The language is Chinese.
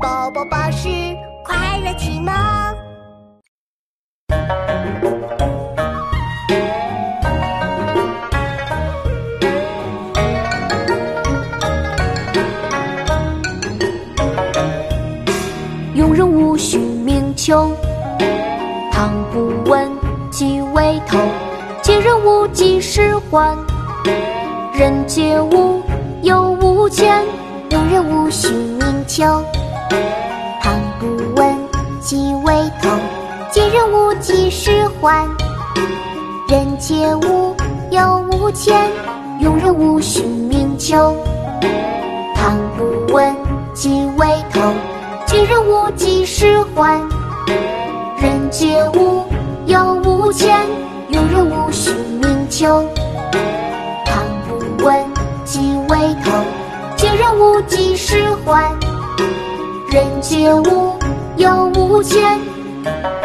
宝宝巴士快乐启蒙。庸人无须明求，唐不问即为头。借人无几时还，人皆无有无钱。庸人无须明求，唐不问即为头。借人无几时还，人皆无有无钱。庸人无须名丘，唐不问即为头。借人无几时还，人皆无有无钱。庸人无须名丘，唐不问即为头。借人无几时还，人皆无有无间。